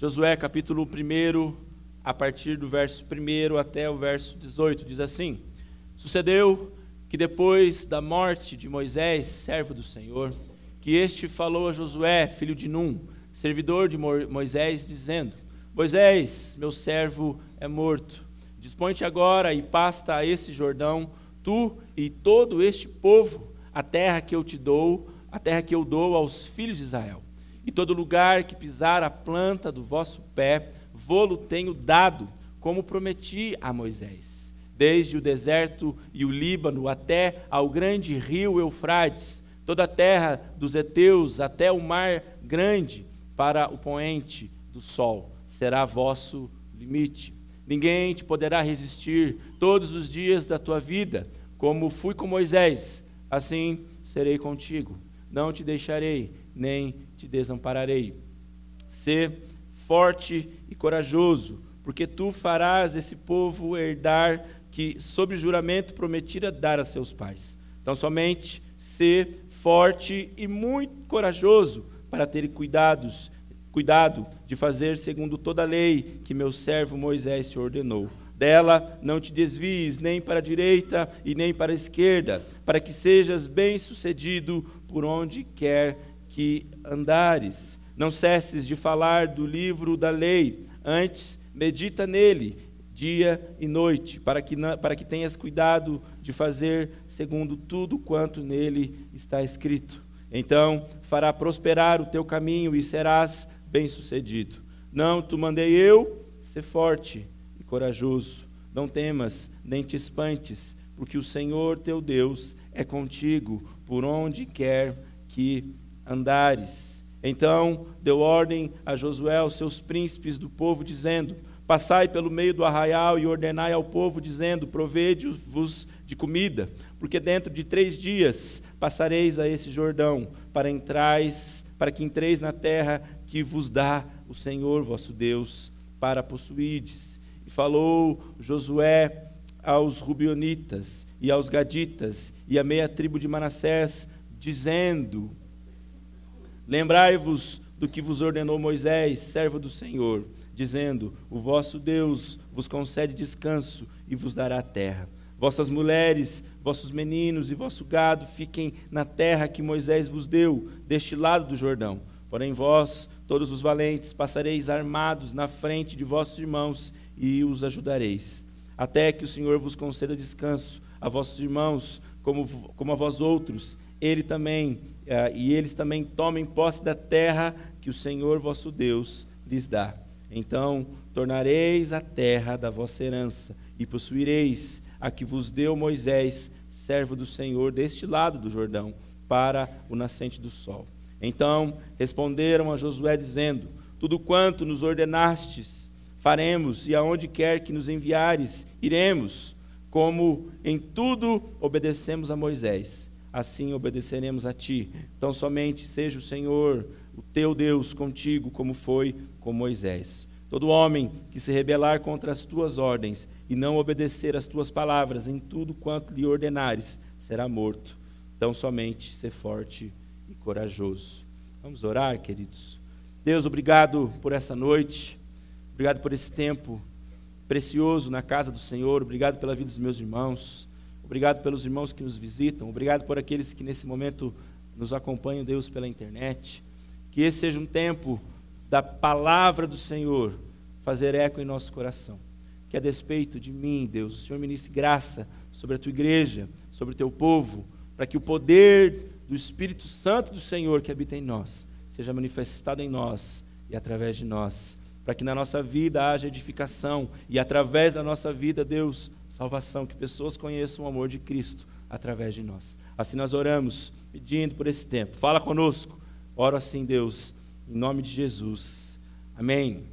Josué capítulo 1, a partir do verso 1 até o verso 18, diz assim: Sucedeu que depois da morte de Moisés, servo do Senhor, que este falou a Josué, filho de Num, servidor de Moisés, dizendo: Moisés, meu servo é morto. Dispõe-te agora e pasta a esse Jordão, tu e todo este povo, a terra que eu te dou, a terra que eu dou aos filhos de Israel. E todo lugar que pisar a planta do vosso pé, vou-lo tenho dado, como prometi a Moisés. Desde o deserto e o Líbano até ao grande rio Eufrates, toda a terra dos heteus até o mar grande, para o poente do sol, será vosso limite. Ninguém te poderá resistir todos os dias da tua vida, como fui com Moisés, assim serei contigo. Não te deixarei, nem te desampararei. Sê forte e corajoso, porque tu farás esse povo herdar que, sob juramento, prometira dar a seus pais. Então, somente ser forte e muito corajoso para ter cuidados, cuidado de fazer segundo toda a lei que meu servo Moisés te ordenou. Dela não te desvies nem para a direita e nem para a esquerda, para que sejas bem-sucedido por onde quer que andares. Não cesses de falar do livro da lei, antes medita nele dia e noite, para que, para que tenhas cuidado de fazer segundo tudo quanto nele está escrito. Então fará prosperar o teu caminho e serás bem-sucedido. Não te mandei eu, ser forte e corajoso. Não temas, nem te espantes, porque o Senhor teu Deus é contigo por onde quer que andares. Então deu ordem a Josué, aos seus príncipes do povo, dizendo: Passai pelo meio do arraial e ordenai ao povo, dizendo: Provede-vos de comida, porque dentro de três dias passareis a esse Jordão, para entrais, para que entreis na terra que vos dá o Senhor vosso Deus, para possuídes. E falou Josué aos Rubionitas e aos Gaditas e à meia tribo de Manassés, dizendo: Lembrai-vos do que vos ordenou Moisés, servo do Senhor, dizendo: O vosso Deus vos concede descanso e vos dará a terra. Vossas mulheres, vossos meninos e vosso gado fiquem na terra que Moisés vos deu, deste lado do Jordão. Porém, vós, todos os valentes, passareis armados na frente de vossos irmãos e os ajudareis, até que o Senhor vos conceda descanso a vossos irmãos, como, como a vós outros, ele também uh, e eles também tomem posse da terra que o Senhor vosso Deus lhes dá. Então tornareis a terra da vossa herança e possuireis a que vos deu Moisés, servo do Senhor, deste lado do Jordão, para o nascente do sol. Então responderam a Josué, dizendo: Tudo quanto nos ordenastes, faremos, e aonde quer que nos enviares, iremos, como em tudo obedecemos a Moisés assim obedeceremos a ti. Então somente seja o Senhor, o teu Deus, contigo, como foi com Moisés. Todo homem que se rebelar contra as tuas ordens e não obedecer às tuas palavras em tudo quanto lhe ordenares, será morto. Então somente ser forte e corajoso. Vamos orar, queridos. Deus, obrigado por essa noite. Obrigado por esse tempo precioso na casa do Senhor. Obrigado pela vida dos meus irmãos. Obrigado pelos irmãos que nos visitam. Obrigado por aqueles que nesse momento nos acompanham, Deus, pela internet. Que esse seja um tempo da palavra do Senhor fazer eco em nosso coração. Que a despeito de mim, Deus, o Senhor ministre graça sobre a tua igreja, sobre o teu povo, para que o poder do Espírito Santo do Senhor que habita em nós seja manifestado em nós e através de nós para que na nossa vida haja edificação e através da nossa vida, Deus, salvação, que pessoas conheçam o amor de Cristo através de nós. Assim nós oramos, pedindo por esse tempo. Fala conosco. Oro assim, Deus, em nome de Jesus. Amém.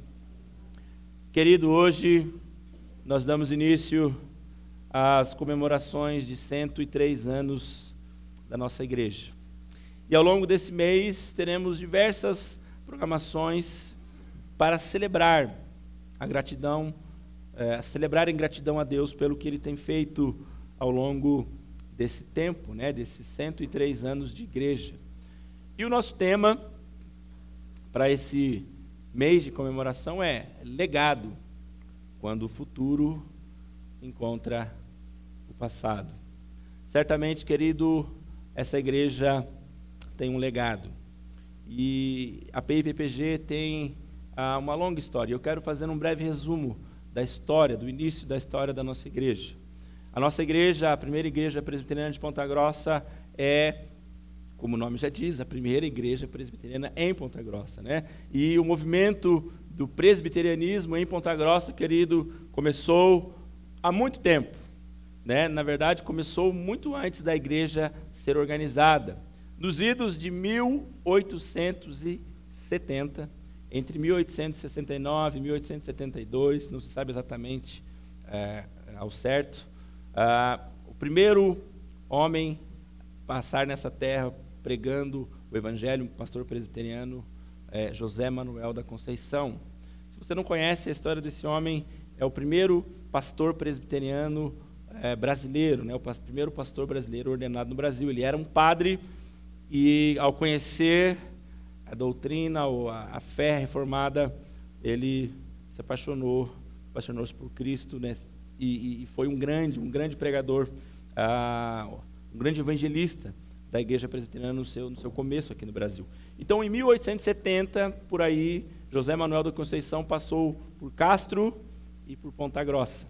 Querido, hoje nós damos início às comemorações de 103 anos da nossa igreja. E ao longo desse mês teremos diversas programações para celebrar a gratidão, é, celebrar em gratidão a Deus pelo que Ele tem feito ao longo desse tempo, né, desses 103 anos de igreja. E o nosso tema para esse mês de comemoração é legado, quando o futuro encontra o passado. Certamente, querido, essa igreja tem um legado. E a PIPPG tem ah, uma longa história. Eu quero fazer um breve resumo da história, do início da história da nossa igreja. A nossa igreja, a primeira igreja presbiteriana de Ponta Grossa, é, como o nome já diz, a primeira igreja presbiteriana em Ponta Grossa. Né? E o movimento do presbiterianismo em Ponta Grossa, querido, começou há muito tempo. Né? Na verdade, começou muito antes da igreja ser organizada. Nos idos de 1870, entre 1869 e 1872, não se sabe exatamente é, ao certo, ah, o primeiro homem passar nessa terra pregando o evangelho, um pastor presbiteriano, é, José Manuel da Conceição. Se você não conhece a história desse homem, é o primeiro pastor presbiteriano é, brasileiro, né, o primeiro pastor brasileiro ordenado no Brasil. Ele era um padre e, ao conhecer a doutrina, a, a fé reformada, ele se apaixonou, apaixonou-se por Cristo né, e, e, foi um grande, um grande pregador, uh, um grande evangelista da igreja presbiteriana no seu, no seu começo aqui no Brasil. Então, em 1870, por aí, José Manuel da Conceição passou por Castro e por Ponta Grossa.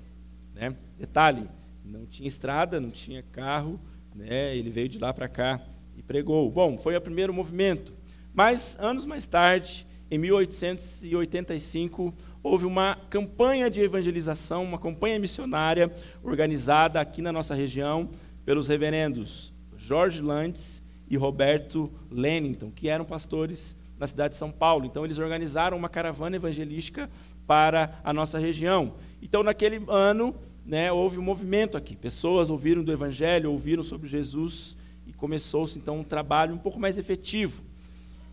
Né? Detalhe, não tinha estrada, não tinha carro, né? ele veio de lá para cá e pregou. Bom, foi o primeiro movimento. Mas, anos mais tarde, em 1885, houve uma campanha de evangelização, uma campanha missionária organizada aqui na nossa região pelos reverendos Jorge Lantes e Roberto Lennington, que eram pastores na cidade de São Paulo. Então, eles organizaram uma caravana evangelística para a nossa região. Então, naquele ano, né, houve um movimento aqui. Pessoas ouviram do Evangelho, ouviram sobre Jesus e começou-se então um trabalho um pouco mais efetivo.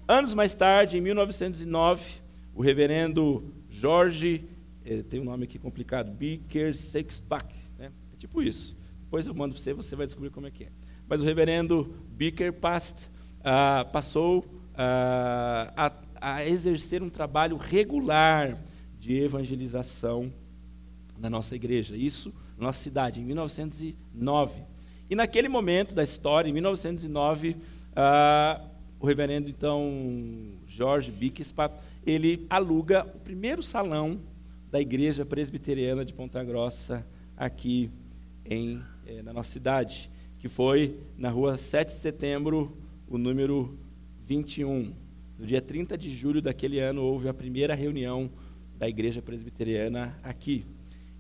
Anos mais tarde, em 1909, o reverendo Jorge, eh, tem um nome aqui complicado, Bicker Sexbach, né? é tipo isso. Depois eu mando para você, você vai descobrir como é que é. Mas o reverendo Bicker Past ah, passou ah, a, a exercer um trabalho regular de evangelização na nossa igreja, isso na nossa cidade, em 1909. E naquele momento da história, em 1909, ah, o reverendo, então, Jorge Bixpa, ele aluga o primeiro salão da igreja presbiteriana de Ponta Grossa, aqui em, eh, na nossa cidade, que foi na rua 7 de setembro, o número 21. No dia 30 de julho daquele ano, houve a primeira reunião da igreja presbiteriana aqui.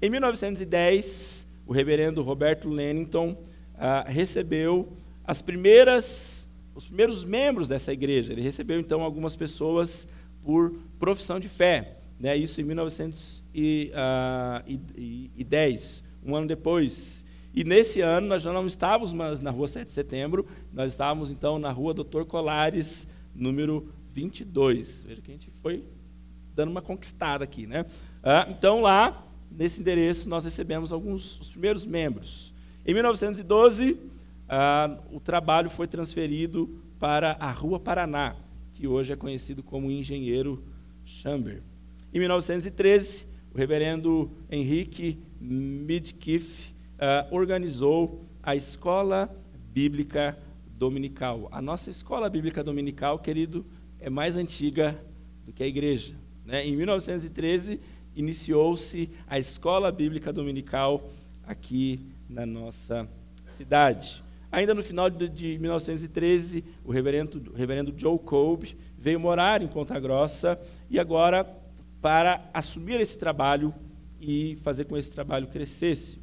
Em 1910, o reverendo Roberto Lennington ah, recebeu as primeiras, os primeiros membros dessa igreja. Ele recebeu então algumas pessoas por profissão de fé. Né? Isso em 1910, ah, um ano depois. E nesse ano nós já não estávamos mais na rua 7 de setembro, nós estávamos então na rua Doutor Colares, número 22. Veja que a gente foi dando uma conquistada aqui. Né? Ah, então lá nesse endereço nós recebemos alguns os primeiros membros. Em 1912, ah, o trabalho foi transferido para a Rua Paraná, que hoje é conhecido como Engenheiro Chamber. Em 1913, o reverendo Henrique Midkiff ah, organizou a Escola Bíblica Dominical. A nossa Escola Bíblica Dominical, querido, é mais antiga do que a igreja. Né? Em 1913, iniciou-se a escola bíblica dominical aqui na nossa cidade. Ainda no final de 1913, o reverendo, o reverendo Joe Kolb veio morar em Ponta Grossa e agora para assumir esse trabalho e fazer com que esse trabalho crescesse.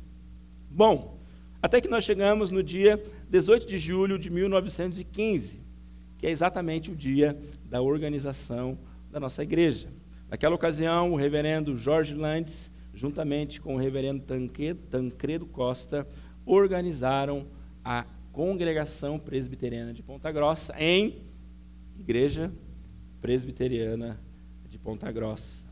Bom, até que nós chegamos no dia 18 de julho de 1915, que é exatamente o dia da organização da nossa igreja. Naquela ocasião, o reverendo Jorge Landes, juntamente com o reverendo Tancredo Costa, organizaram a Congregação Presbiteriana de Ponta Grossa em Igreja Presbiteriana de Ponta Grossa.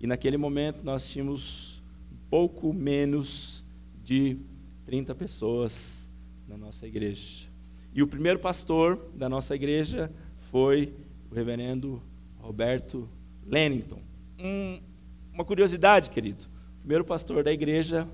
E naquele momento nós tínhamos pouco menos de 30 pessoas na nossa igreja. E o primeiro pastor da nossa igreja foi o reverendo Roberto Lennington. Um, uma curiosidade, querido. O primeiro pastor da igreja,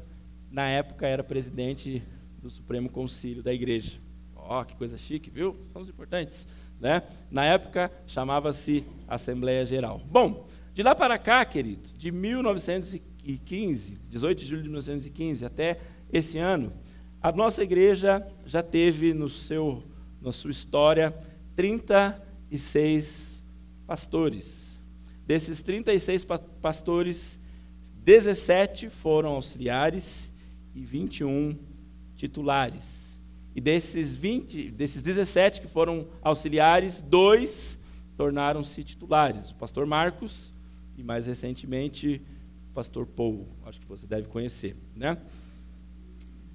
na época, era presidente do Supremo Concílio da igreja. Ó, oh, que coisa chique, viu? Somos importantes. Né? Na época, chamava-se Assembleia Geral. Bom, de lá para cá, querido, de 1915, 18 de julho de 1915 até esse ano, a nossa igreja já teve no seu, na sua história 36 pastores. Desses 36 pastores, 17 foram auxiliares e 21 titulares. E desses 20, desses 17 que foram auxiliares, dois tornaram-se titulares. O pastor Marcos e mais recentemente o pastor Paul, acho que você deve conhecer, né?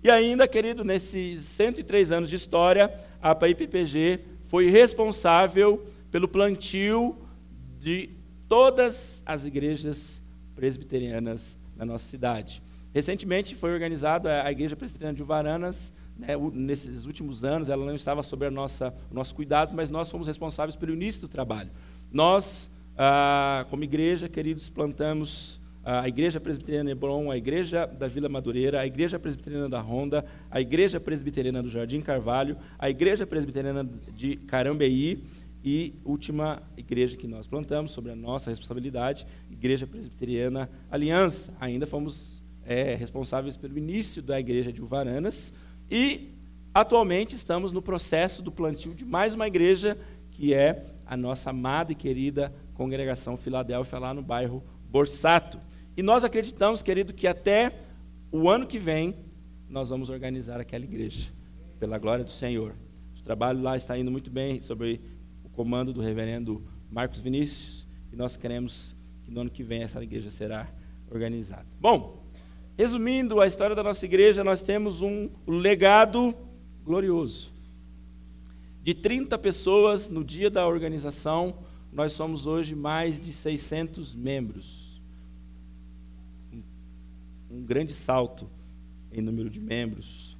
E ainda, querido, nesses 103 anos de história, a PIPPG foi responsável pelo plantio de todas as igrejas presbiterianas na nossa cidade. Recentemente foi organizada a Igreja Presbiteriana de Uvaranas, né, nesses últimos anos, ela não estava sob nossa, o nosso cuidado, mas nós fomos responsáveis pelo início do trabalho. Nós, ah, como igreja, queridos, plantamos a Igreja Presbiteriana Hebron, a Igreja da Vila Madureira, a Igreja Presbiteriana da Ronda, a Igreja Presbiteriana do Jardim Carvalho, a Igreja Presbiteriana de Carambeí e última igreja que nós plantamos, sobre a nossa responsabilidade, Igreja Presbiteriana Aliança. Ainda fomos é, responsáveis pelo início da Igreja de Uvaranas e atualmente estamos no processo do plantio de mais uma igreja, que é a nossa amada e querida Congregação Filadélfia, lá no bairro Borsato. E nós acreditamos, querido, que até o ano que vem nós vamos organizar aquela igreja, pela glória do Senhor. O trabalho lá está indo muito bem, sobre o comando do reverendo Marcos Vinícius, e nós queremos que no ano que vem essa igreja será organizada. Bom, resumindo a história da nossa igreja, nós temos um legado glorioso. De 30 pessoas no dia da organização, nós somos hoje mais de 600 membros um grande salto em número de membros.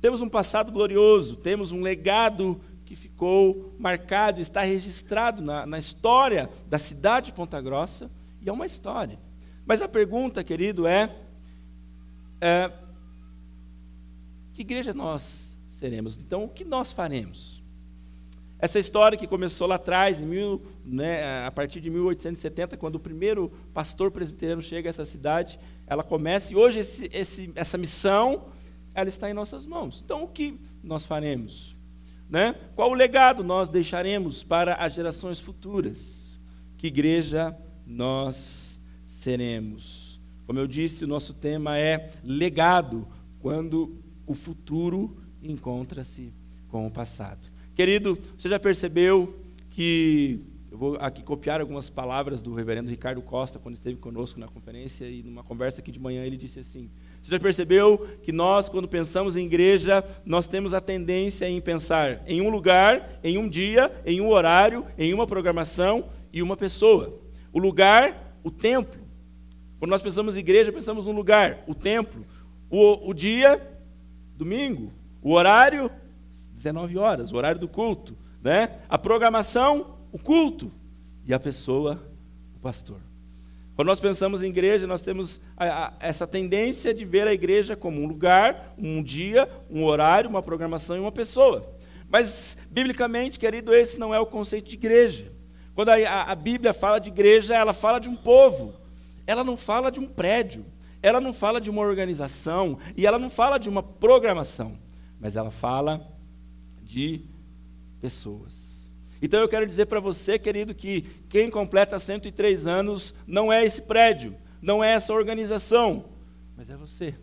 Temos um passado glorioso, temos um legado que ficou marcado, está registrado na, na história da cidade de Ponta Grossa, e é uma história. Mas a pergunta, querido, é, é que igreja nós seremos? Então, o que nós faremos? Essa história que começou lá atrás, mil, né, a partir de 1870, quando o primeiro pastor presbiteriano chega a essa cidade, ela começa e hoje esse, esse, essa missão ela está em nossas mãos. Então, o que nós faremos? Né? Qual o legado nós deixaremos para as gerações futuras? Que igreja nós seremos? Como eu disse, nosso tema é legado, quando o futuro encontra-se com o passado. Querido, você já percebeu que eu vou aqui copiar algumas palavras do reverendo Ricardo Costa, quando esteve conosco na conferência, e numa conversa aqui de manhã ele disse assim: Você já percebeu que nós, quando pensamos em igreja, nós temos a tendência em pensar em um lugar, em um dia, em um horário, em uma programação e uma pessoa. O lugar, o templo. Quando nós pensamos em igreja, pensamos no lugar, o templo. O, o dia, domingo. O horário, 19 horas, o horário do culto. Né? A programação, o culto. E a pessoa, o pastor. Quando nós pensamos em igreja, nós temos a, a, essa tendência de ver a igreja como um lugar, um dia, um horário, uma programação e uma pessoa. Mas, biblicamente, querido, esse não é o conceito de igreja. Quando a, a Bíblia fala de igreja, ela fala de um povo. Ela não fala de um prédio. Ela não fala de uma organização. E ela não fala de uma programação. Mas ela fala de pessoas. Então eu quero dizer para você, querido, que quem completa 103 anos não é esse prédio, não é essa organização, mas é você.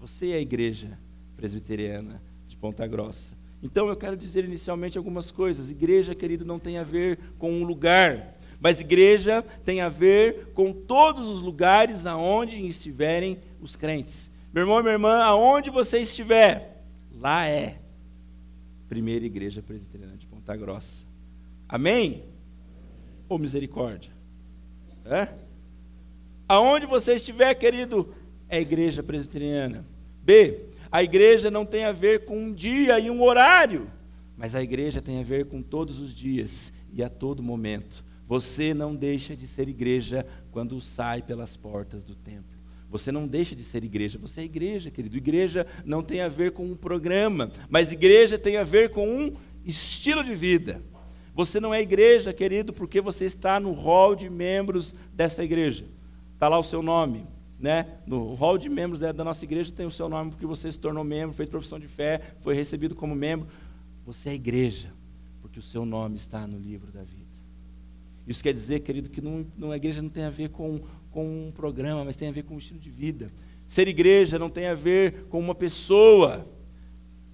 Você é a igreja presbiteriana de Ponta Grossa. Então eu quero dizer inicialmente algumas coisas. Igreja, querido, não tem a ver com um lugar, mas igreja tem a ver com todos os lugares aonde estiverem os crentes. Meu irmão e minha irmã, aonde você estiver, lá é primeira igreja presbiteriana de Ponta Grossa. Amém? Ou misericórdia? É? Aonde você estiver, querido, é igreja presbiteriana. B. A igreja não tem a ver com um dia e um horário, mas a igreja tem a ver com todos os dias e a todo momento. Você não deixa de ser igreja quando sai pelas portas do templo. Você não deixa de ser igreja, você é igreja, querido. Igreja não tem a ver com um programa, mas igreja tem a ver com um estilo de vida. Você não é igreja, querido, porque você está no hall de membros dessa igreja. Está lá o seu nome. Né? No hall de membros da nossa igreja tem o seu nome porque você se tornou membro, fez profissão de fé, foi recebido como membro. Você é igreja, porque o seu nome está no livro da vida. Isso quer dizer, querido, que não, não, a igreja não tem a ver com, com um programa, mas tem a ver com um estilo de vida. Ser igreja não tem a ver com uma pessoa,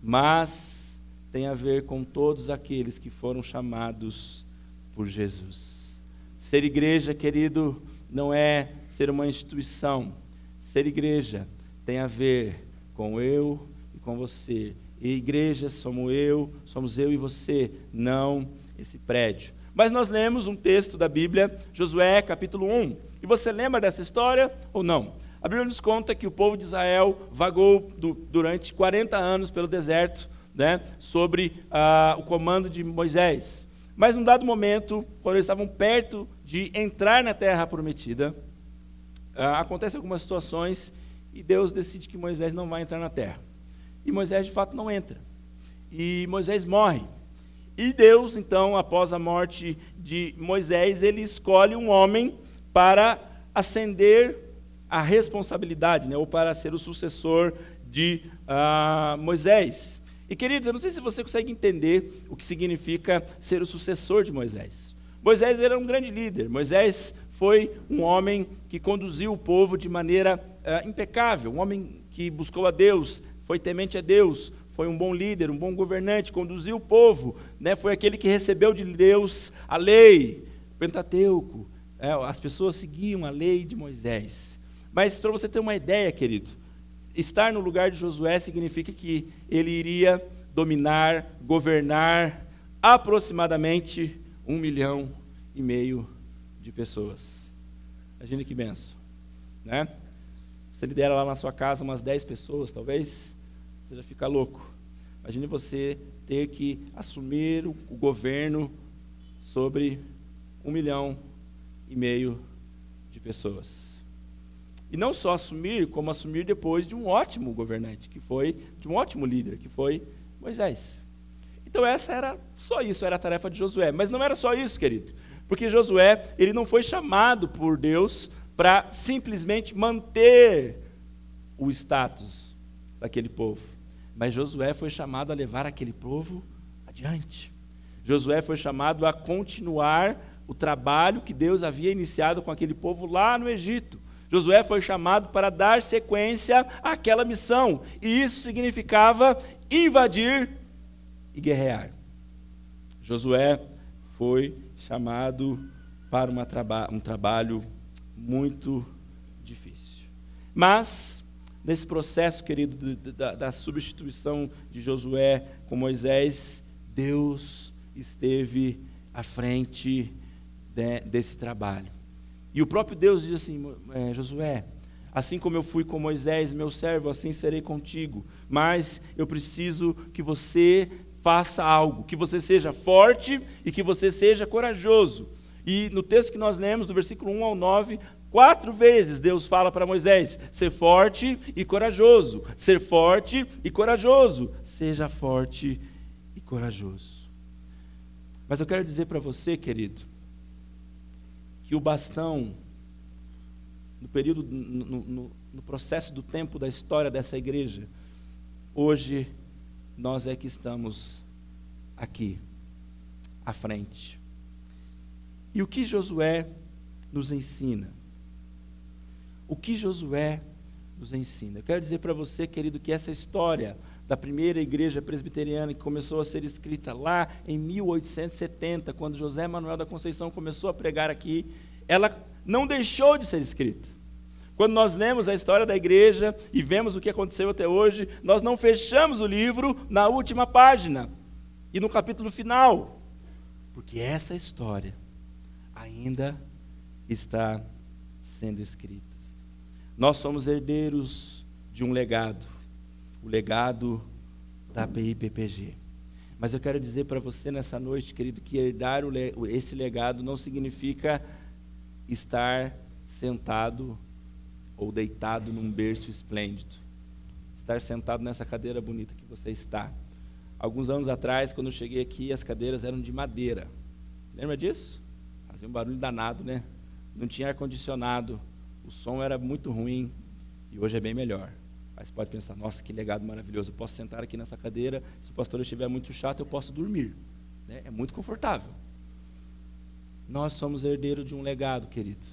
mas tem a ver com todos aqueles que foram chamados por Jesus. Ser igreja, querido, não é ser uma instituição. Ser igreja tem a ver com eu e com você. E igreja somos eu, somos eu e você, não esse prédio. Mas nós lemos um texto da Bíblia, Josué capítulo 1. E você lembra dessa história ou não? A Bíblia nos conta que o povo de Israel vagou do, durante 40 anos pelo deserto, né, sobre ah, o comando de Moisés. Mas num dado momento, quando eles estavam perto de entrar na terra prometida, ah, acontecem algumas situações e Deus decide que Moisés não vai entrar na terra. E Moisés de fato não entra. E Moisés morre. E Deus, então, após a morte de Moisés, ele escolhe um homem para ascender a responsabilidade, né, ou para ser o sucessor de uh, Moisés. E queridos, eu não sei se você consegue entender o que significa ser o sucessor de Moisés. Moisés era um grande líder. Moisés foi um homem que conduziu o povo de maneira uh, impecável, um homem que buscou a Deus, foi temente a Deus, foi um bom líder, um bom governante, conduziu o povo, né? foi aquele que recebeu de Deus a lei, o Pentateuco. É, as pessoas seguiam a lei de Moisés. Mas para você ter uma ideia, querido, estar no lugar de Josué significa que ele iria dominar, governar aproximadamente um milhão e meio de pessoas. Imagine que benção. Né? Você lidera lá na sua casa umas 10 pessoas, talvez você já fica louco. Imagine você ter que assumir o, governo sobre um milhão e meio de pessoas. E não só assumir, como assumir depois de um ótimo governante, que foi, de um ótimo líder, que foi Moisés. Então essa era só isso, era a tarefa de Josué. Mas não era só isso, querido. Porque Josué, ele não foi chamado por Deus para simplesmente manter o status daquele povo. Mas Josué foi chamado a levar aquele povo adiante. Josué foi chamado a continuar o trabalho que Deus havia iniciado com aquele povo lá no Egito. Josué foi chamado para dar sequência àquela missão, e isso significava invadir e guerrear. Josué foi chamado para traba um trabalho muito difícil. Mas nesse processo, querido, da, da substituição de Josué com Moisés, Deus esteve à frente de, desse trabalho. E o próprio Deus diz assim: é, Josué, assim como eu fui com Moisés, meu servo, assim serei contigo. Mas eu preciso que você faça algo, que você seja forte e que você seja corajoso. E no texto que nós lemos, do versículo 1 ao 9, Quatro vezes Deus fala para Moisés: ser forte e corajoso, ser forte e corajoso, seja forte e corajoso. Mas eu quero dizer para você, querido, que o bastão, no período, no, no, no processo do tempo da história dessa igreja, hoje nós é que estamos aqui, à frente. E o que Josué nos ensina? O que Josué nos ensina. Eu quero dizer para você, querido, que essa história da primeira igreja presbiteriana que começou a ser escrita lá em 1870, quando José Manuel da Conceição começou a pregar aqui, ela não deixou de ser escrita. Quando nós lemos a história da igreja e vemos o que aconteceu até hoje, nós não fechamos o livro na última página e no capítulo final, porque essa história ainda está sendo escrita. Nós somos herdeiros de um legado, o legado da PIPPG. Mas eu quero dizer para você nessa noite, querido, que herdar esse legado não significa estar sentado ou deitado num berço esplêndido. Estar sentado nessa cadeira bonita que você está. Alguns anos atrás, quando eu cheguei aqui, as cadeiras eram de madeira. Lembra disso? Fazia um barulho danado, né? Não tinha ar-condicionado. O som era muito ruim. E hoje é bem melhor. Aí você pode pensar, nossa, que legado maravilhoso. Eu posso sentar aqui nessa cadeira, se o pastor estiver muito chato, eu posso dormir. Né? É muito confortável. Nós somos herdeiros de um legado, querido.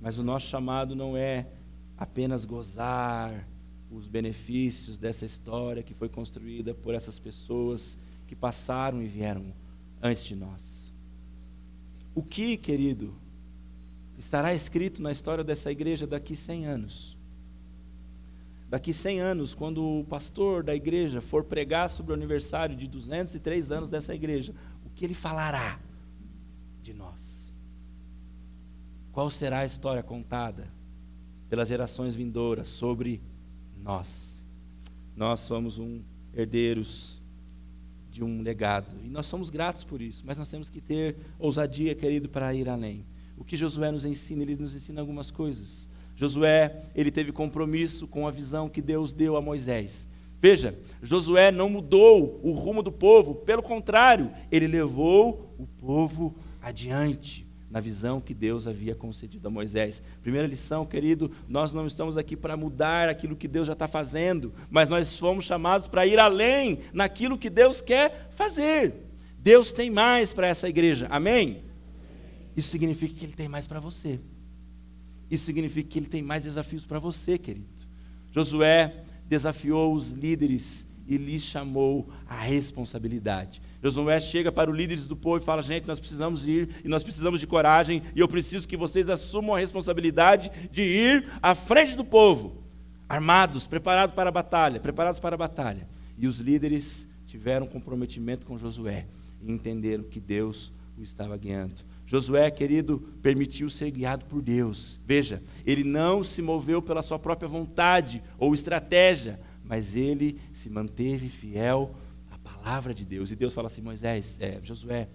Mas o nosso chamado não é apenas gozar os benefícios dessa história que foi construída por essas pessoas que passaram e vieram antes de nós. O que, querido, estará escrito na história dessa igreja daqui 100 anos? Daqui 100 anos, quando o pastor da igreja for pregar sobre o aniversário de 203 anos dessa igreja, o que ele falará de nós? Qual será a história contada pelas gerações vindouras sobre nós? Nós somos um herdeiros de um legado e nós somos gratos por isso, mas nós temos que ter ousadia, querido, para ir além. O que Josué nos ensina, ele nos ensina algumas coisas. Josué, ele teve compromisso com a visão que Deus deu a Moisés. Veja, Josué não mudou o rumo do povo, pelo contrário, ele levou o povo adiante na visão que Deus havia concedido a Moisés. Primeira lição, querido, nós não estamos aqui para mudar aquilo que Deus já está fazendo, mas nós fomos chamados para ir além naquilo que Deus quer fazer. Deus tem mais para essa igreja, amém? Isso significa que Ele tem mais para você. Isso significa que ele tem mais desafios para você, querido. Josué desafiou os líderes e lhes chamou a responsabilidade. Josué chega para os líderes do povo e fala: gente, nós precisamos ir e nós precisamos de coragem e eu preciso que vocês assumam a responsabilidade de ir à frente do povo, armados, preparados para a batalha, preparados para a batalha. E os líderes tiveram comprometimento com Josué e entenderam que Deus estava guiando. Josué, querido, permitiu ser guiado por Deus. Veja, ele não se moveu pela sua própria vontade ou estratégia, mas ele se manteve fiel à palavra de Deus. E Deus fala assim: Moisés, é, Josué,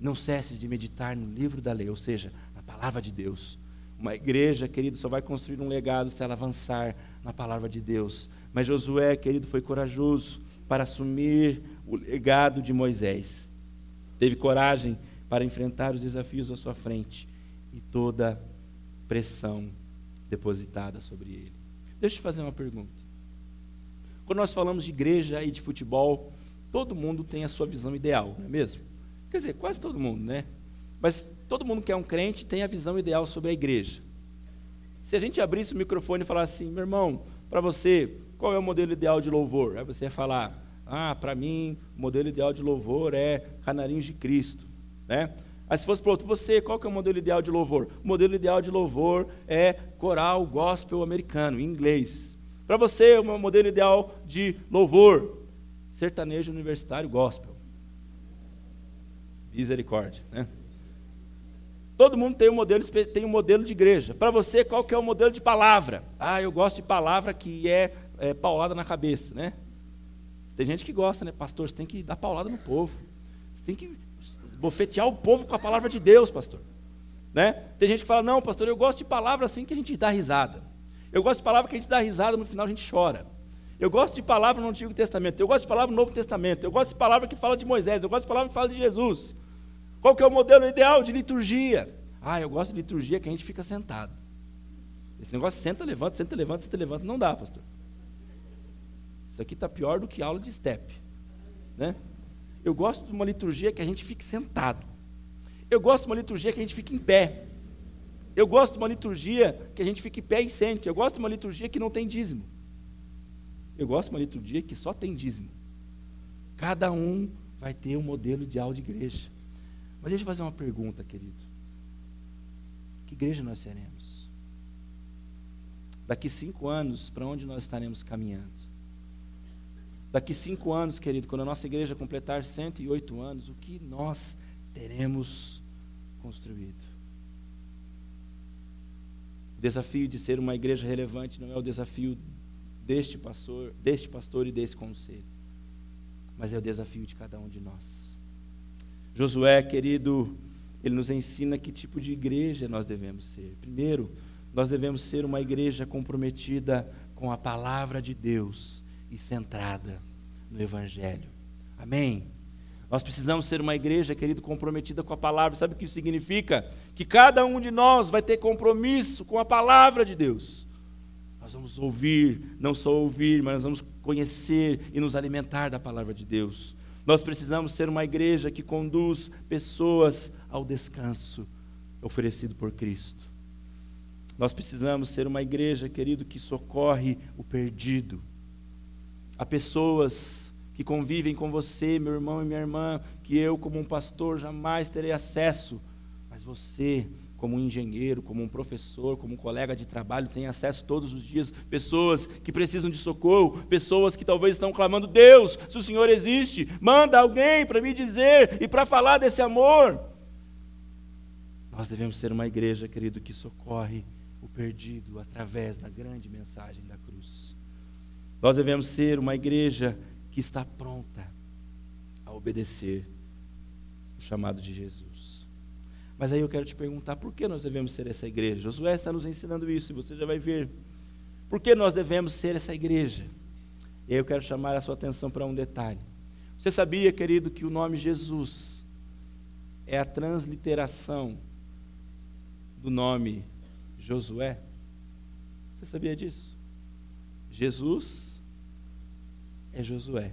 não cesses de meditar no livro da lei, ou seja, na palavra de Deus. Uma igreja, querido, só vai construir um legado se ela avançar na palavra de Deus. Mas Josué, querido, foi corajoso para assumir o legado de Moisés. Teve coragem para enfrentar os desafios à sua frente e toda pressão depositada sobre ele. Deixa eu te fazer uma pergunta. Quando nós falamos de igreja e de futebol, todo mundo tem a sua visão ideal, não é mesmo? Quer dizer, quase todo mundo, né? Mas todo mundo que é um crente tem a visão ideal sobre a igreja. Se a gente abrisse o microfone e falasse assim, meu irmão, para você, qual é o modelo ideal de louvor? Aí você ia falar, ah, para mim, o modelo ideal de louvor é Canarinhos de Cristo. Né? Aí se fosse para outro, você, qual que é o modelo ideal de louvor? O modelo ideal de louvor é coral gospel americano, em inglês. Para você, o modelo ideal de louvor, sertanejo universitário gospel. Misericórdia, né? Todo mundo tem um modelo, tem um modelo de igreja. Para você, qual que é o modelo de palavra? Ah, eu gosto de palavra que é, é paulada na cabeça, né? Tem gente que gosta, né? Pastor, você tem que dar paulada no povo. Você tem que bofetear o povo com a palavra de Deus, pastor. Né? Tem gente que fala, não, pastor, eu gosto de palavra assim que a gente dá risada. Eu gosto de palavra que a gente dá risada, no final a gente chora. Eu gosto de palavra no Antigo Testamento, eu gosto de palavra no Novo Testamento, eu gosto de palavra que fala de Moisés, eu gosto de palavra que fala de Jesus. Qual que é o modelo ideal de liturgia? Ah, eu gosto de liturgia que a gente fica sentado. Esse negócio senta, levanta, senta, levanta, senta, levanta, não dá, pastor. Isso aqui está pior do que aula de step. Né? Eu gosto de uma liturgia que a gente fique sentado. Eu gosto de uma liturgia que a gente fique em pé. Eu gosto de uma liturgia que a gente fique em pé e sente. Eu gosto de uma liturgia que não tem dízimo. Eu gosto de uma liturgia que só tem dízimo. Cada um vai ter um modelo ideal de igreja. Mas deixa eu fazer uma pergunta, querido. Que igreja nós seremos? Daqui cinco anos, para onde nós estaremos caminhando? Daqui cinco anos, querido, quando a nossa igreja completar 108 anos, o que nós teremos construído? O desafio de ser uma igreja relevante não é o desafio deste pastor, deste pastor e desse conselho. mas é o desafio de cada um de nós. Josué, querido, ele nos ensina que tipo de igreja nós devemos ser. Primeiro, nós devemos ser uma igreja comprometida com a palavra de Deus e centrada no Evangelho. Amém? Nós precisamos ser uma igreja, querido, comprometida com a palavra. Sabe o que isso significa? Que cada um de nós vai ter compromisso com a palavra de Deus. Nós vamos ouvir, não só ouvir, mas nós vamos conhecer e nos alimentar da palavra de Deus. Nós precisamos ser uma igreja que conduz pessoas ao descanso oferecido por Cristo. Nós precisamos ser uma igreja, querido, que socorre o perdido. Há pessoas que convivem com você, meu irmão e minha irmã, que eu, como um pastor, jamais terei acesso, mas você como um engenheiro, como um professor, como um colega de trabalho, tem acesso todos os dias, pessoas que precisam de socorro, pessoas que talvez estão clamando: Deus, se o Senhor existe, manda alguém para me dizer e para falar desse amor. Nós devemos ser uma igreja, querido, que socorre o perdido através da grande mensagem da cruz. Nós devemos ser uma igreja que está pronta a obedecer o chamado de Jesus. Mas aí eu quero te perguntar, por que nós devemos ser essa igreja? Josué está nos ensinando isso e você já vai ver. Por que nós devemos ser essa igreja? E aí eu quero chamar a sua atenção para um detalhe. Você sabia, querido, que o nome Jesus é a transliteração do nome Josué? Você sabia disso? Jesus é Josué.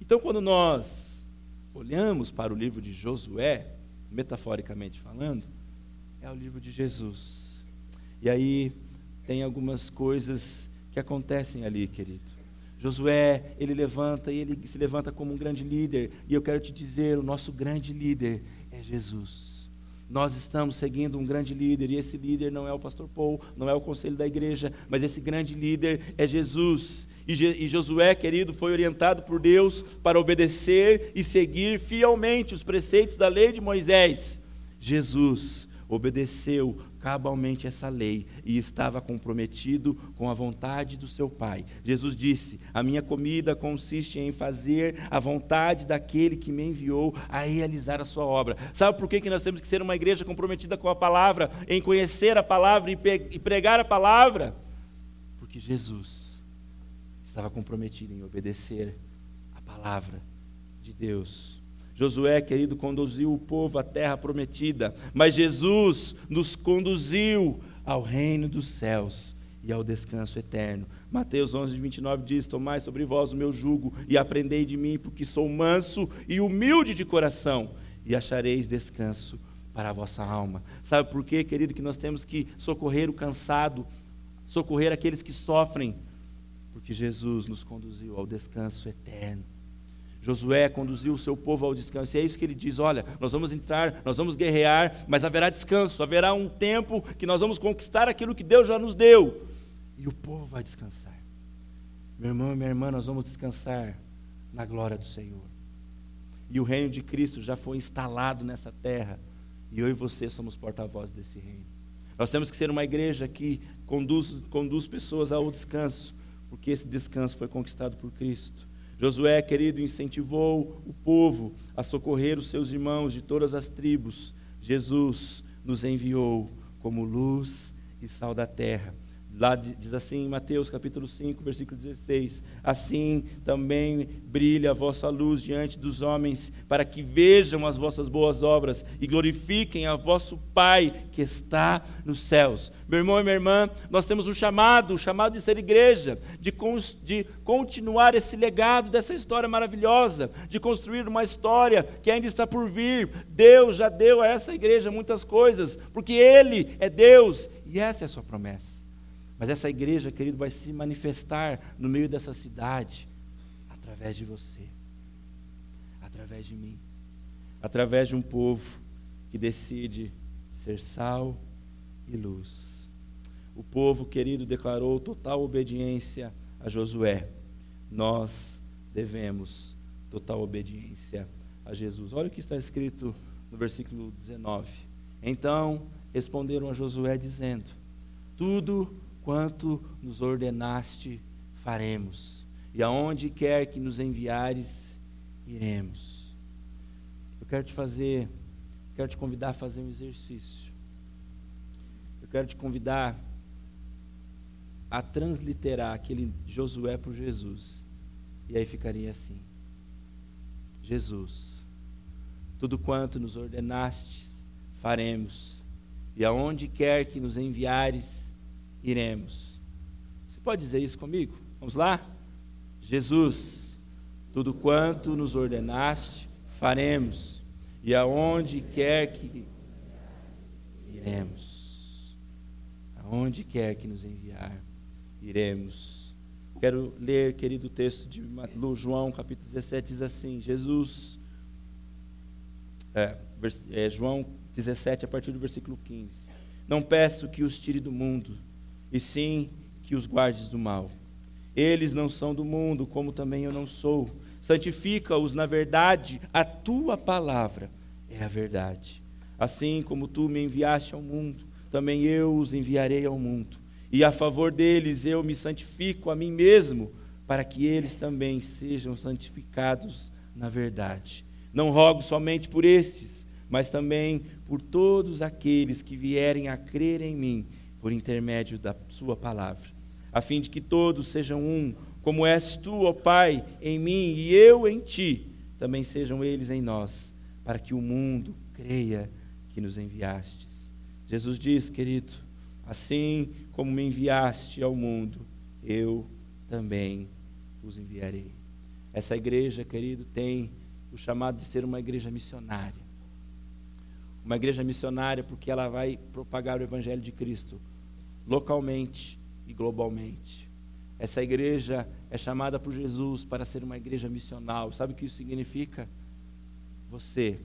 Então, quando nós olhamos para o livro de Josué, metaforicamente falando, é o livro de Jesus. E aí tem algumas coisas que acontecem ali, querido. Josué, ele levanta e ele se levanta como um grande líder, e eu quero te dizer, o nosso grande líder é Jesus. Nós estamos seguindo um grande líder, e esse líder não é o pastor Paul, não é o conselho da igreja, mas esse grande líder é Jesus. E, e Josué, querido, foi orientado por Deus para obedecer e seguir fielmente os preceitos da lei de Moisés. Jesus obedeceu cabalmente essa lei e estava comprometido com a vontade do seu Pai. Jesus disse: A minha comida consiste em fazer a vontade daquele que me enviou a realizar a sua obra. Sabe por que, que nós temos que ser uma igreja comprometida com a palavra, em conhecer a palavra e pregar a palavra? Porque Jesus estava comprometido em obedecer a palavra de Deus. Josué, querido, conduziu o povo à terra prometida, mas Jesus nos conduziu ao reino dos céus e ao descanso eterno. Mateus 11, 29 diz: Tomai sobre vós o meu jugo e aprendei de mim, porque sou manso e humilde de coração, e achareis descanso para a vossa alma. Sabe por quê, querido, que nós temos que socorrer o cansado, socorrer aqueles que sofrem, porque Jesus nos conduziu ao descanso eterno. Josué conduziu o seu povo ao descanso, e é isso que ele diz: olha, nós vamos entrar, nós vamos guerrear, mas haverá descanso, haverá um tempo que nós vamos conquistar aquilo que Deus já nos deu, e o povo vai descansar. Meu irmão e minha irmã, nós vamos descansar na glória do Senhor. E o reino de Cristo já foi instalado nessa terra, e eu e você somos porta-voz desse reino. Nós temos que ser uma igreja que conduz, conduz pessoas ao descanso, porque esse descanso foi conquistado por Cristo. Josué, querido, incentivou o povo a socorrer os seus irmãos de todas as tribos. Jesus nos enviou como luz e sal da terra. Lá diz assim em Mateus capítulo 5, versículo 16: Assim também brilha a vossa luz diante dos homens, para que vejam as vossas boas obras e glorifiquem a vosso Pai que está nos céus. Meu irmão e minha irmã, nós temos um chamado, o chamado de ser igreja, de, de continuar esse legado dessa história maravilhosa, de construir uma história que ainda está por vir. Deus já deu a essa igreja muitas coisas, porque Ele é Deus e essa é a sua promessa. Mas essa igreja, querido, vai se manifestar no meio dessa cidade através de você, através de mim, através de um povo que decide ser sal e luz. O povo, querido, declarou total obediência a Josué. Nós devemos total obediência a Jesus. Olha o que está escrito no versículo 19. Então responderam a Josué, dizendo: Tudo quanto nos ordenaste, faremos. e aonde quer que nos enviares, iremos. Eu quero te fazer, quero te convidar a fazer um exercício. Eu quero te convidar a transliterar aquele Josué para Jesus. E aí ficaria assim: Jesus, tudo quanto nos ordenastes, faremos, e aonde quer que nos enviares, iremos. Você pode dizer isso comigo? Vamos lá? Jesus, tudo quanto nos ordenaste, faremos, e aonde quer que iremos. Aonde quer que nos enviar, iremos. Quero ler, querido, o texto de João, capítulo 17, diz assim: Jesus, é, é, João 17, a partir do versículo 15: Não peço que os tire do mundo, e sim que os guardes do mal. Eles não são do mundo, como também eu não sou. Santifica-os na verdade, a tua palavra é a verdade. Assim como tu me enviaste ao mundo, também eu os enviarei ao mundo. E a favor deles eu me santifico a mim mesmo, para que eles também sejam santificados na verdade. Não rogo somente por estes, mas também por todos aqueles que vierem a crer em mim por intermédio da Sua palavra a fim de que todos sejam um, como és tu, ó Pai, em mim e eu em ti, também sejam eles em nós, para que o mundo creia que nos enviastes. Jesus diz, querido, assim como me enviaste ao mundo, eu também os enviarei. Essa igreja, querido, tem o chamado de ser uma igreja missionária. Uma igreja missionária porque ela vai propagar o evangelho de Cristo localmente, e globalmente. Essa igreja é chamada por Jesus para ser uma igreja missional. Sabe o que isso significa? Você,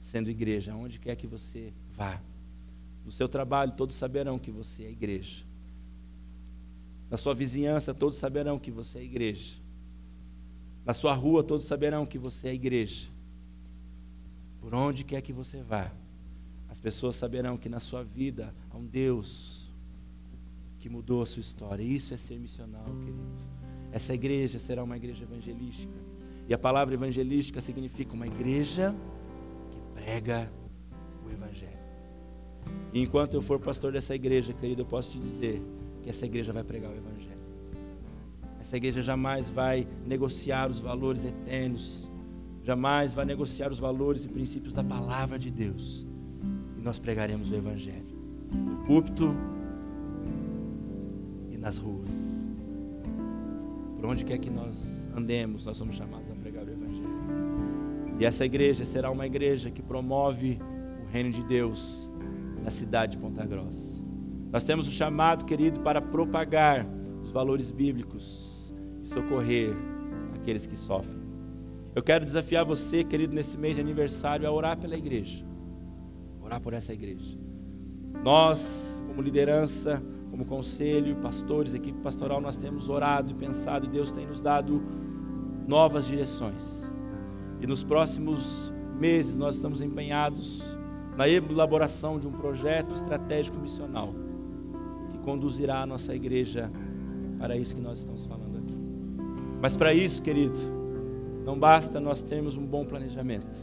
sendo igreja, aonde quer que você vá, no seu trabalho, todos saberão que você é igreja. Na sua vizinhança, todos saberão que você é igreja. Na sua rua, todos saberão que você é igreja. Por onde quer que você vá, as pessoas saberão que na sua vida há um Deus que mudou a sua história. Isso é ser missional, queridos. Essa igreja será uma igreja evangelística. E a palavra evangelística significa uma igreja que prega o evangelho. E enquanto eu for pastor dessa igreja, querido, eu posso te dizer que essa igreja vai pregar o evangelho. Essa igreja jamais vai negociar os valores eternos, jamais vai negociar os valores e princípios da palavra de Deus. E nós pregaremos o evangelho. No púlpito, nas ruas. Por onde quer que nós andemos, nós somos chamados a pregar o Evangelho. E essa igreja será uma igreja que promove o reino de Deus na cidade de Ponta Grossa. Nós temos o chamado, querido, para propagar os valores bíblicos e socorrer aqueles que sofrem. Eu quero desafiar você, querido, nesse mês de aniversário, a orar pela igreja. Orar por essa igreja. Nós, como liderança, como conselho, pastores, equipe pastoral, nós temos orado e pensado e Deus tem nos dado novas direções. E nos próximos meses nós estamos empenhados na elaboração de um projeto estratégico missional que conduzirá a nossa igreja para isso que nós estamos falando aqui. Mas para isso, querido, não basta nós termos um bom planejamento.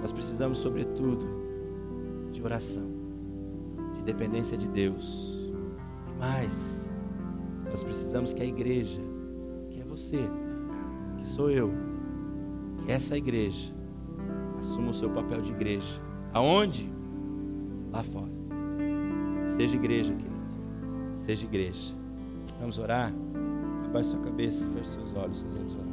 Nós precisamos, sobretudo, de oração, de dependência de Deus mas nós precisamos que a igreja, que é você, que sou eu, que essa igreja assuma o seu papel de igreja. Aonde? Lá fora. Seja igreja, querido. Seja igreja. Vamos orar? Abaixe sua cabeça, feche seus olhos, nós vamos orar.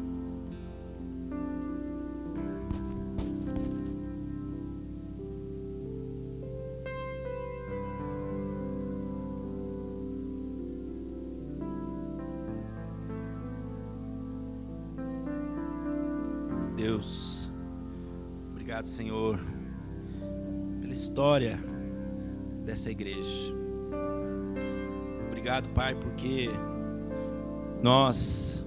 Senhor, pela história dessa igreja. Obrigado, Pai, porque nós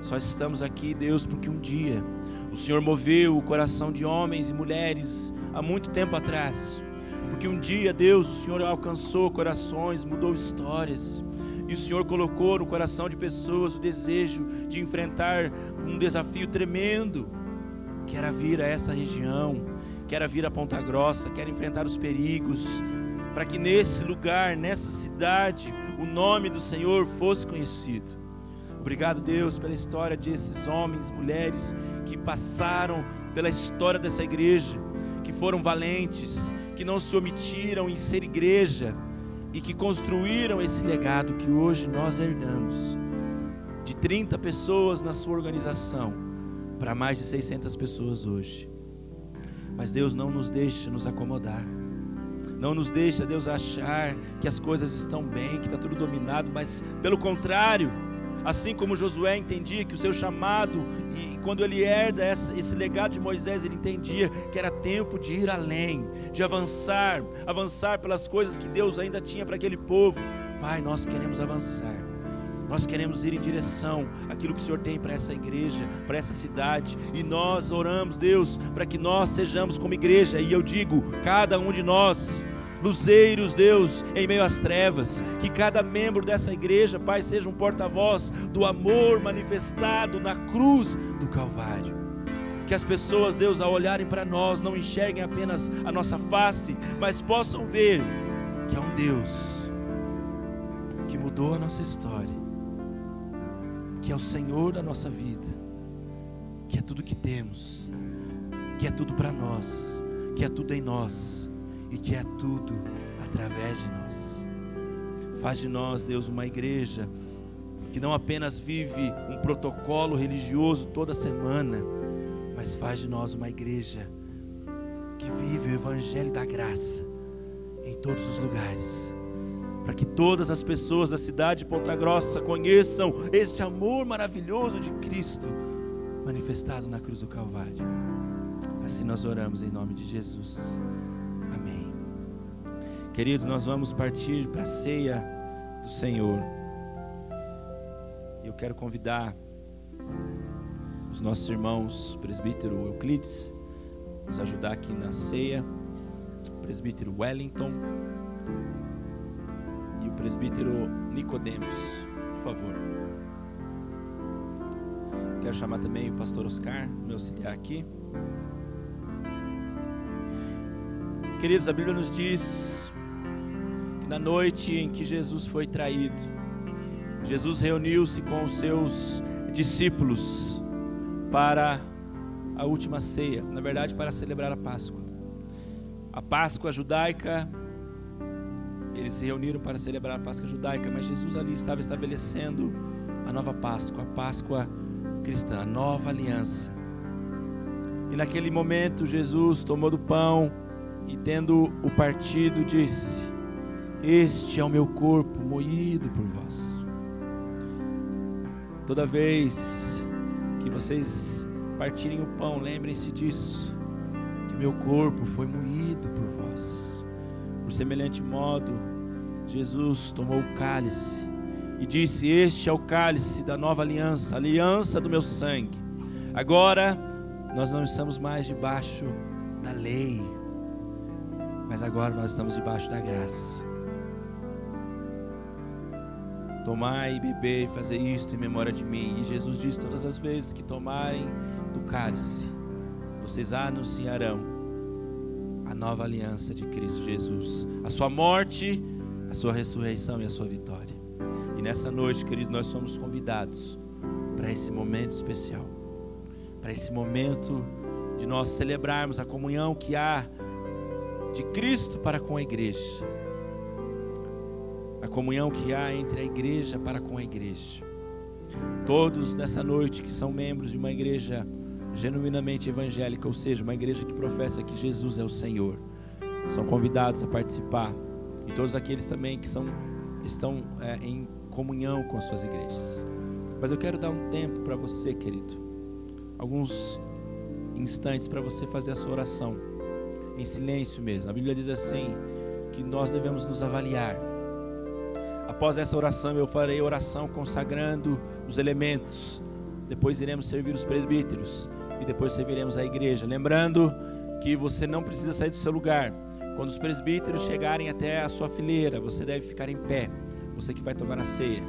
só estamos aqui, Deus, porque um dia o Senhor moveu o coração de homens e mulheres há muito tempo atrás. Porque um dia, Deus, o Senhor alcançou corações, mudou histórias. E o Senhor colocou no coração de pessoas o desejo de enfrentar um desafio tremendo, que era vir a essa região, que era vir a Ponta Grossa, que era enfrentar os perigos, para que nesse lugar, nessa cidade, o nome do Senhor fosse conhecido. Obrigado, Deus, pela história desses homens, mulheres que passaram pela história dessa igreja, que foram valentes, que não se omitiram em ser igreja e que construíram esse legado que hoje nós herdamos. De 30 pessoas na sua organização para mais de 600 pessoas hoje. Mas Deus não nos deixa nos acomodar. Não nos deixa, Deus, achar que as coisas estão bem, que está tudo dominado, mas pelo contrário, assim como Josué entendia que o seu chamado, e quando ele herda esse legado de Moisés, ele entendia que era tempo de ir além, de avançar, avançar pelas coisas que Deus ainda tinha para aquele povo. Pai, nós queremos avançar. Nós queremos ir em direção àquilo que o Senhor tem para essa igreja, para essa cidade, e nós oramos, Deus, para que nós sejamos como igreja, e eu digo, cada um de nós, luzeiros, Deus, em meio às trevas. Que cada membro dessa igreja, Pai, seja um porta-voz do amor manifestado na cruz do Calvário. Que as pessoas, Deus, ao olharem para nós, não enxerguem apenas a nossa face, mas possam ver que há um Deus que mudou a nossa história, que é o Senhor da nossa vida, que é tudo que temos, que é tudo para nós, que é tudo em nós e que é tudo através de nós. Faz de nós, Deus, uma igreja que não apenas vive um protocolo religioso toda semana, mas faz de nós uma igreja que vive o evangelho da graça em todos os lugares. Para que todas as pessoas da cidade de Ponta Grossa conheçam esse amor maravilhoso de Cristo manifestado na cruz do Calvário. Assim nós oramos em nome de Jesus. Queridos, nós vamos partir para a ceia do Senhor. E eu quero convidar os nossos irmãos, presbítero Euclides, nos ajudar aqui na ceia, o presbítero Wellington o presbítero Nicodemos, por favor. Quero chamar também o pastor Oscar, meu auxiliar aqui. Queridos, a Bíblia nos diz na noite em que Jesus foi traído, Jesus reuniu-se com os seus discípulos para a última ceia, na verdade, para celebrar a Páscoa. A Páscoa judaica, eles se reuniram para celebrar a Páscoa judaica, mas Jesus ali estava estabelecendo a nova Páscoa, a Páscoa cristã, a nova aliança. E naquele momento, Jesus tomou do pão e, tendo o partido, disse: este é o meu corpo moído por vós. Toda vez que vocês partirem o pão, lembrem-se disso, que meu corpo foi moído semelhante modo, Jesus tomou o cálice e disse: Este é o cálice da nova aliança, aliança do meu sangue. Agora nós não estamos mais debaixo da lei, mas agora nós estamos debaixo da graça. Tomai e beber e fazer isto em memória de mim. E Jesus diz todas as vezes que tomarem do cálice, vocês anunciarão a nova aliança de Cristo Jesus, a sua morte, a sua ressurreição e a sua vitória. E nessa noite, querido, nós somos convidados para esse momento especial, para esse momento de nós celebrarmos a comunhão que há de Cristo para com a igreja a comunhão que há entre a igreja para com a igreja. Todos nessa noite que são membros de uma igreja genuinamente evangélica, ou seja, uma igreja que professa que Jesus é o Senhor, são convidados a participar. E todos aqueles também que são, estão é, em comunhão com as suas igrejas. Mas eu quero dar um tempo para você, querido, alguns instantes para você fazer a sua oração, em silêncio mesmo. A Bíblia diz assim: que nós devemos nos avaliar Após essa oração, eu farei oração consagrando os elementos. Depois iremos servir os presbíteros e depois serviremos a igreja. Lembrando que você não precisa sair do seu lugar. Quando os presbíteros chegarem até a sua fileira, você deve ficar em pé, você que vai tomar a ceia.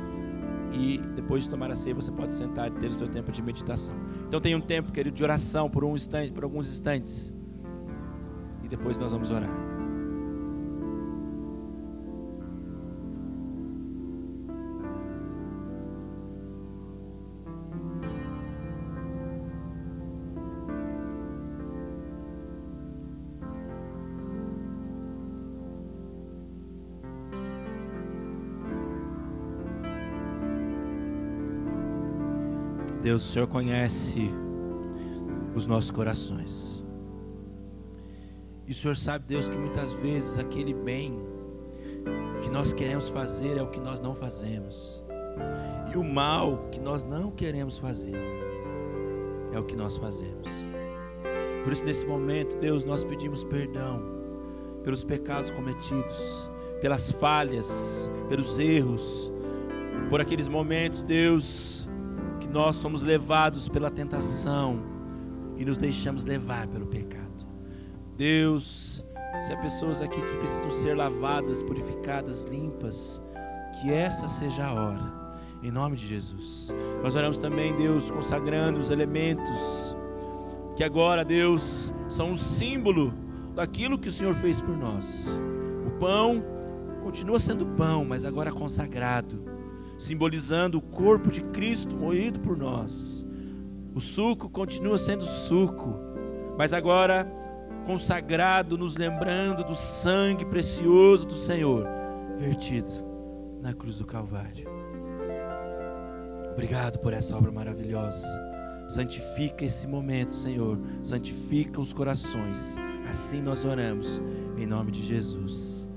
E depois de tomar a ceia, você pode sentar e ter o seu tempo de meditação. Então tem um tempo, querido, de oração por um instante, por alguns instantes. E depois nós vamos orar. Deus, o Senhor conhece os nossos corações. E o Senhor sabe, Deus, que muitas vezes aquele bem que nós queremos fazer é o que nós não fazemos. E o mal que nós não queremos fazer é o que nós fazemos. Por isso, nesse momento, Deus, nós pedimos perdão pelos pecados cometidos, pelas falhas, pelos erros, por aqueles momentos, Deus, nós somos levados pela tentação e nos deixamos levar pelo pecado. Deus, se há pessoas aqui que precisam ser lavadas, purificadas, limpas, que essa seja a hora. Em nome de Jesus. Nós oramos também, Deus, consagrando os elementos que agora, Deus, são um símbolo daquilo que o Senhor fez por nós. O pão continua sendo pão, mas agora consagrado simbolizando o corpo de Cristo moído por nós. O suco continua sendo suco, mas agora consagrado, nos lembrando do sangue precioso do Senhor, vertido na cruz do Calvário. Obrigado por essa obra maravilhosa. Santifica esse momento, Senhor. Santifica os corações. Assim nós oramos, em nome de Jesus.